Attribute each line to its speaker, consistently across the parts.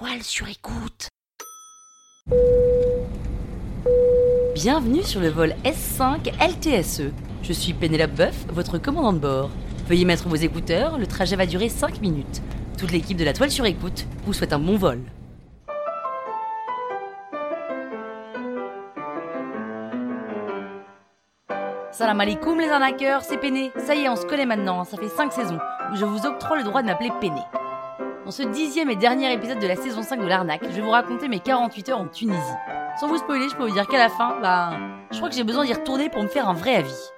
Speaker 1: toile sur écoute. Bienvenue sur le vol S5 LTSE. Je suis Pénélope Boeuf, votre commandant de bord. Veuillez mettre vos écouteurs, le trajet va durer 5 minutes. Toute l'équipe de la toile sur écoute vous souhaite un bon vol. Salam alaikum les arnaqueurs, c'est Péné. Ça y est, on se connaît maintenant, ça fait 5 saisons je vous octroie le droit de m'appeler Péné. Dans ce dixième et dernier épisode de la saison 5 de l'arnaque, je vais vous raconter mes 48 heures en Tunisie. Sans vous spoiler, je peux vous dire qu'à la fin, bah, je crois que j'ai besoin d'y retourner pour me faire un vrai avis.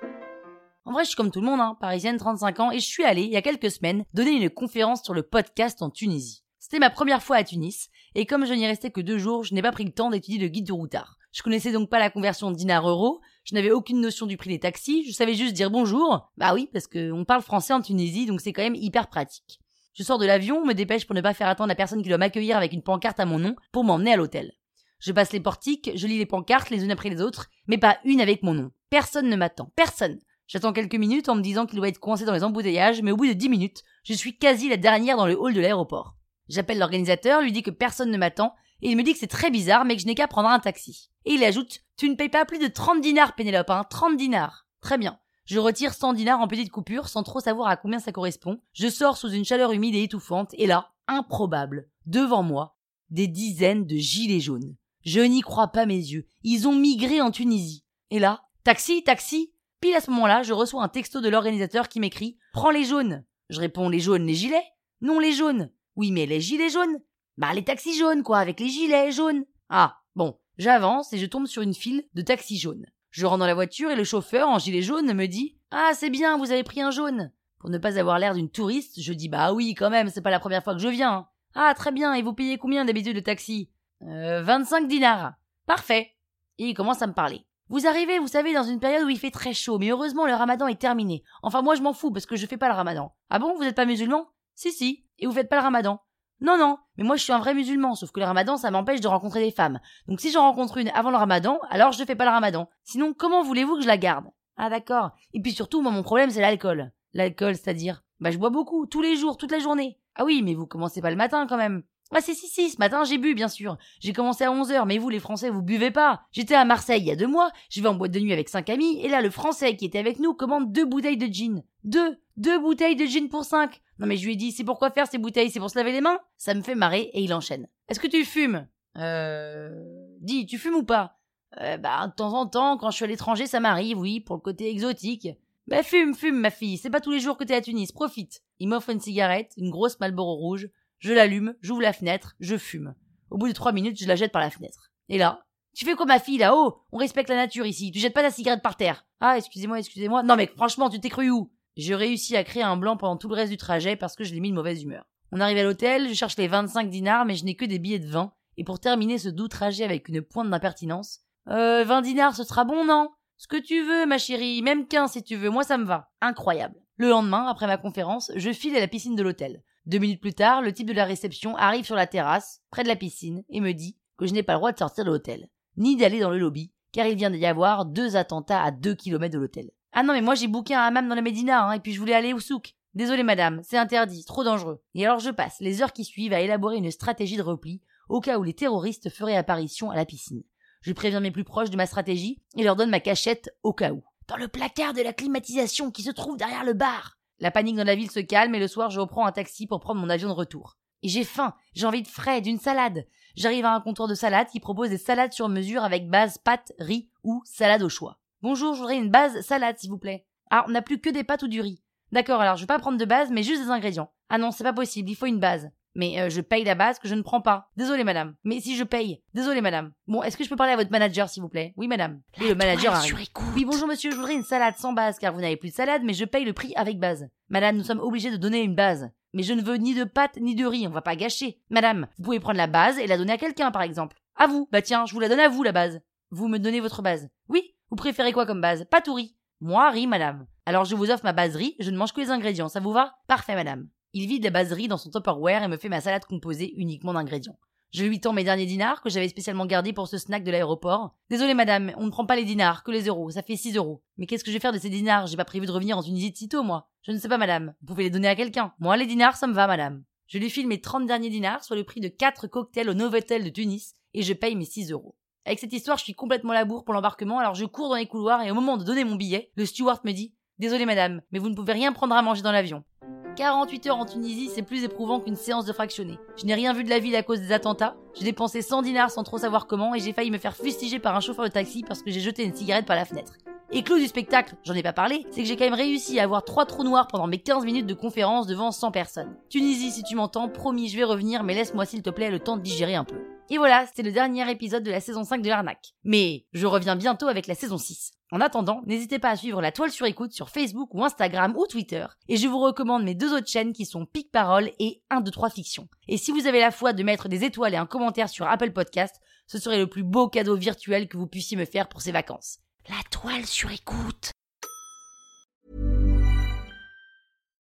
Speaker 1: En vrai, je suis comme tout le monde, hein, parisienne, 35 ans, et je suis allée, il y a quelques semaines, donner une conférence sur le podcast en Tunisie. C'était ma première fois à Tunis, et comme je n'y restais que deux jours, je n'ai pas pris le temps d'étudier le guide du routard. Je connaissais donc pas la conversion dinar-euro, je n'avais aucune notion du prix des taxis, je savais juste dire bonjour. Bah oui, parce qu'on parle français en Tunisie, donc c'est quand même hyper pratique. Je sors de l'avion, me dépêche pour ne pas faire attendre la personne qui doit m'accueillir avec une pancarte à mon nom pour m'emmener à l'hôtel. Je passe les portiques, je lis les pancartes les unes après les autres, mais pas une avec mon nom. Personne ne m'attend, personne. J'attends quelques minutes en me disant qu'il doit être coincé dans les embouteillages, mais au bout de dix minutes, je suis quasi la dernière dans le hall de l'aéroport. J'appelle l'organisateur, lui dis que personne ne m'attend, et il me dit que c'est très bizarre, mais que je n'ai qu'à prendre un taxi. Et il ajoute, tu ne payes pas plus de 30 dinars, Pénélope, hein, 30 dinars. Très bien. Je retire 100 dinars en petites coupures sans trop savoir à combien ça correspond. Je sors sous une chaleur humide et étouffante et là, improbable, devant moi, des dizaines de gilets jaunes. Je n'y crois pas mes yeux. Ils ont migré en Tunisie. Et là, taxi, taxi. Pile à ce moment-là, je reçois un texto de l'organisateur qui m'écrit Prends les jaunes. Je réponds les jaunes, les gilets? Non, les jaunes. Oui, mais les gilets jaunes Bah, les taxis jaunes, quoi, avec les gilets jaunes. Ah, bon. J'avance et je tombe sur une file de taxis jaunes. Je rentre dans la voiture et le chauffeur en gilet jaune me dit Ah, c'est bien, vous avez pris un jaune. Pour ne pas avoir l'air d'une touriste, je dis Bah oui, quand même, c'est pas la première fois que je viens. Ah, très bien, et vous payez combien d'habitude de taxi? Euh, 25 dinars. Parfait. Et il commence à me parler. Vous arrivez, vous savez, dans une période où il fait très chaud, mais heureusement le ramadan est terminé. Enfin, moi je m'en fous parce que je fais pas le ramadan. Ah bon, vous êtes pas musulman? Si, si. Et vous faites pas le ramadan non, non, mais moi je suis un vrai musulman, sauf que le ramadan ça m'empêche de rencontrer des femmes. Donc si j'en rencontre une avant le ramadan, alors je fais pas le ramadan. Sinon, comment voulez-vous que je la garde? Ah d'accord. Et puis surtout, moi mon problème c'est l'alcool. L'alcool, c'est-à-dire Bah je bois beaucoup, tous les jours, toute la journée. Ah oui, mais vous commencez pas le matin quand même. Ah si si si, ce matin j'ai bu bien sûr. J'ai commencé à 11h, mais vous les Français vous buvez pas. J'étais à Marseille il y a deux mois, je vais en boîte de nuit avec cinq amis, et là le Français qui était avec nous commande deux bouteilles de gin. Deux Deux bouteilles de gin pour cinq non mais je lui ai dit, c'est pourquoi faire ces bouteilles? C'est pour se laver les mains? Ça me fait marrer et il enchaîne. Est-ce que tu fumes? Euh... Dis, tu fumes ou pas? Euh, Bah, de temps en temps, quand je suis à l'étranger, ça m'arrive, oui, pour le côté exotique. Bah fume, fume, ma fille, c'est pas tous les jours que t'es à Tunis, profite. Il m'offre une cigarette, une grosse Marlboro rouge, je l'allume, j'ouvre la fenêtre, je fume. Au bout de trois minutes, je la jette par la fenêtre. Et là, tu fais quoi ma fille là-haut? On respecte la nature ici, tu jettes pas ta cigarette par terre. Ah, excusez-moi, excusez-moi. Non mais franchement, tu t'es cru où? Je réussis à créer un blanc pendant tout le reste du trajet parce que je l'ai mis de mauvaise humeur. On arrive à l'hôtel, je cherche les 25 dinars, mais je n'ai que des billets de vin. Et pour terminer ce doux trajet avec une pointe d'impertinence, euh, 20 dinars, ce sera bon, non? Ce que tu veux, ma chérie, même 15 si tu veux, moi ça me va. Incroyable. Le lendemain, après ma conférence, je file à la piscine de l'hôtel. Deux minutes plus tard, le type de la réception arrive sur la terrasse, près de la piscine, et me dit que je n'ai pas le droit de sortir de l'hôtel, ni d'aller dans le lobby, car il vient d'y avoir deux attentats à deux kilomètres de l'hôtel. Ah non, mais moi j'ai booké un hammam dans la Médina, hein, et puis je voulais aller au souk. Désolé madame, c'est interdit, trop dangereux. Et alors je passe les heures qui suivent à élaborer une stratégie de repli, au cas où les terroristes feraient apparition à la piscine. Je préviens mes plus proches de ma stratégie et leur donne ma cachette au cas où. Dans le placard de la climatisation qui se trouve derrière le bar. La panique dans la ville se calme et le soir je reprends un taxi pour prendre mon avion de retour. Et j'ai faim, j'ai envie de frais, d'une salade. J'arrive à un comptoir de salade qui propose des salades sur mesure avec base pâte, riz ou salade au choix. Bonjour, je voudrais une base salade, s'il vous plaît. Ah, on n'a plus que des pâtes ou du riz. D'accord, alors je vais pas prendre de base, mais juste des ingrédients. Ah non, c'est pas possible, il faut une base. Mais euh, je paye la base que je ne prends pas. Désolé, madame. Mais si je paye. Désolé, madame. Bon, est-ce que je peux parler à votre manager, s'il vous plaît? Oui, madame. Et
Speaker 2: le manager arrive.
Speaker 1: Oui, bonjour, monsieur. Je voudrais une salade sans base, car vous n'avez plus de salade, mais je paye le prix avec base. Madame, nous sommes obligés de donner une base. Mais je ne veux ni de pâtes ni de riz, on va pas gâcher. Madame, vous pouvez prendre la base et la donner à quelqu'un, par exemple. À vous. Bah tiens, je vous la donne à vous, la base. Vous me donnez votre base. Oui, vous préférez quoi comme base? Pas tout riz. Moi, riz, madame. Alors je vous offre ma base riz, je ne mange que les ingrédients, ça vous va? Parfait, madame. Il vide la base riz dans son Tupperware et me fait ma salade composée uniquement d'ingrédients. Je lui tends mes derniers dinars que j'avais spécialement gardés pour ce snack de l'aéroport. Désolé madame, on ne prend pas les dinars, que les euros, ça fait 6 euros. Mais qu'est-ce que je vais faire de ces dinars? J'ai pas prévu de revenir en Tunisie de sitôt, moi. Je ne sais pas madame, vous pouvez les donner à quelqu'un. Moi, les dinars, ça me va, madame. Je lui file mes 30 derniers dinars, soit le prix de 4 cocktails au Novotel de Tunis, et je paye mes 6 euros. Avec cette histoire, je suis complètement labour pour l'embarquement, alors je cours dans les couloirs et au moment de donner mon billet, le steward me dit Désolé madame, mais vous ne pouvez rien prendre à manger dans l'avion. 48 heures en Tunisie, c'est plus éprouvant qu'une séance de fractionné. Je n'ai rien vu de la ville à cause des attentats, j'ai dépensé 100 dinars sans trop savoir comment et j'ai failli me faire fustiger par un chauffeur de taxi parce que j'ai jeté une cigarette par la fenêtre. Et clou du spectacle, j'en ai pas parlé, c'est que j'ai quand même réussi à avoir trois trous noirs pendant mes 15 minutes de conférence devant 100 personnes. Tunisie, si tu m'entends, promis, je vais revenir, mais laisse-moi s'il te plaît le temps de digérer un peu. Et voilà, c'était le dernier épisode de la saison 5 de l'arnaque. Mais je reviens bientôt avec la saison 6. En attendant, n'hésitez pas à suivre la toile sur écoute sur Facebook ou Instagram ou Twitter. Et je vous recommande mes deux autres chaînes qui sont Pic Parole et 1, 2, 3 Fiction. Et si vous avez la foi de mettre des étoiles et un commentaire sur Apple Podcast, ce serait le plus beau cadeau virtuel que vous puissiez me faire pour ces vacances. La toile sur écoute.